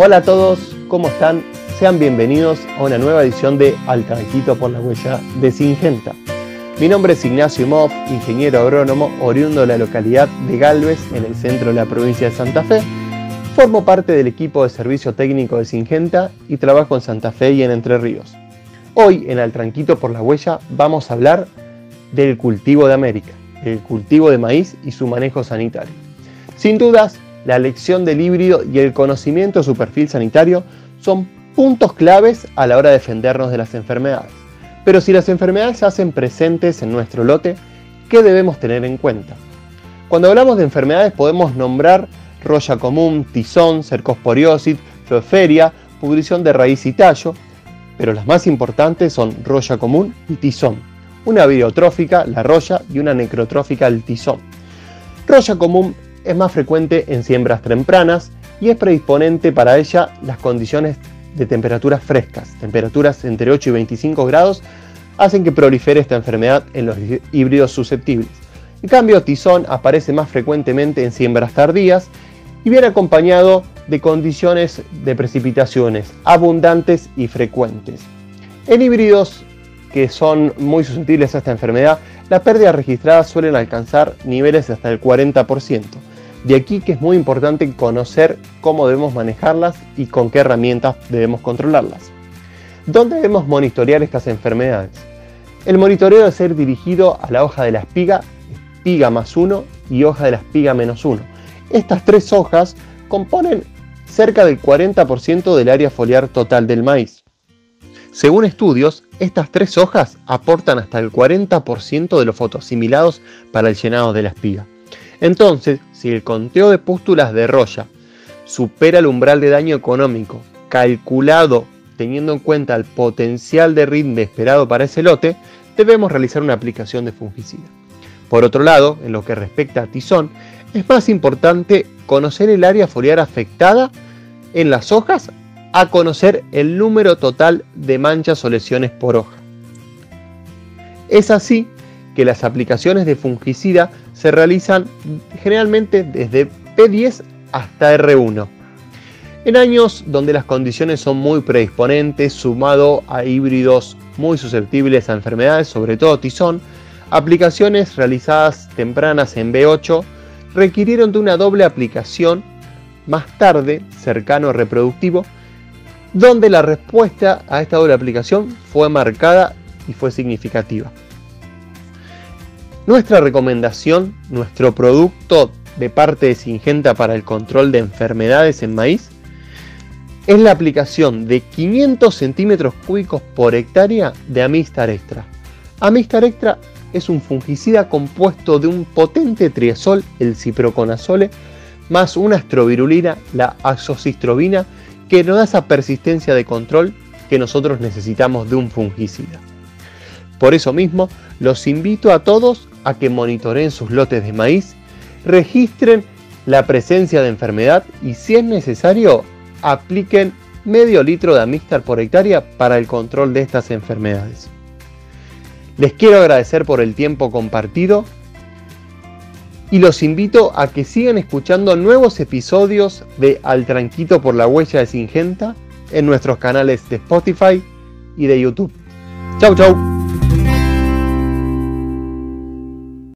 Hola a todos, ¿cómo están? Sean bienvenidos a una nueva edición de Al Tranquito por la Huella de Singenta. Mi nombre es Ignacio Moff, ingeniero agrónomo oriundo de la localidad de Galvez, en el centro de la provincia de Santa Fe. Formo parte del equipo de servicio técnico de Singenta y trabajo en Santa Fe y en Entre Ríos. Hoy en Al Tranquito por la Huella vamos a hablar del cultivo de América, el cultivo de maíz y su manejo sanitario. Sin dudas, la elección del híbrido y el conocimiento de su perfil sanitario son puntos claves a la hora de defendernos de las enfermedades. Pero si las enfermedades se hacen presentes en nuestro lote, ¿qué debemos tener en cuenta? Cuando hablamos de enfermedades podemos nombrar roya común, tizón, cercosporiosis, feoferia, pudrición de raíz y tallo, pero las más importantes son roya común y tizón. Una videotrófica, la roya, y una necrotrófica, el tizón. Roya común es más frecuente en siembras tempranas y es predisponente para ella las condiciones de temperaturas frescas. Temperaturas entre 8 y 25 grados hacen que prolifere esta enfermedad en los híbridos susceptibles. En cambio, tizón aparece más frecuentemente en siembras tardías y viene acompañado de condiciones de precipitaciones abundantes y frecuentes. En híbridos que son muy susceptibles a esta enfermedad, las pérdidas registradas suelen alcanzar niveles de hasta el 40%. De aquí que es muy importante conocer cómo debemos manejarlas y con qué herramientas debemos controlarlas. ¿Dónde debemos monitorear estas enfermedades? El monitoreo debe ser dirigido a la hoja de la espiga, espiga más 1 y hoja de la espiga menos 1. Estas tres hojas componen cerca del 40% del área foliar total del maíz. Según estudios, estas tres hojas aportan hasta el 40% de los fotosimilados para el llenado de la espiga. Entonces, si el conteo de pústulas de roya supera el umbral de daño económico calculado teniendo en cuenta el potencial de rinde esperado para ese lote, debemos realizar una aplicación de fungicida. Por otro lado, en lo que respecta a tizón, es más importante conocer el área foliar afectada en las hojas a conocer el número total de manchas o lesiones por hoja. Es así que las aplicaciones de fungicida se realizan generalmente desde P10 hasta R1. En años donde las condiciones son muy predisponentes, sumado a híbridos muy susceptibles a enfermedades, sobre todo tizón, aplicaciones realizadas tempranas en B8 requirieron de una doble aplicación más tarde, cercano reproductivo, donde la respuesta a esta doble aplicación fue marcada y fue significativa. Nuestra recomendación, nuestro producto de parte de Singenta para el control de enfermedades en maíz, es la aplicación de 500 centímetros cúbicos por hectárea de Amistar Extra. Amistar Extra es un fungicida compuesto de un potente triazol, el ciproconazole, más una astrovirulina, la azoxistrobina, que nos da esa persistencia de control que nosotros necesitamos de un fungicida. Por eso mismo, los invito a todos a que monitoreen sus lotes de maíz, registren la presencia de enfermedad y si es necesario apliquen medio litro de Amistar por hectárea para el control de estas enfermedades. Les quiero agradecer por el tiempo compartido y los invito a que sigan escuchando nuevos episodios de Al Tranquito por la Huella de Singenta en nuestros canales de Spotify y de YouTube. Chau chau.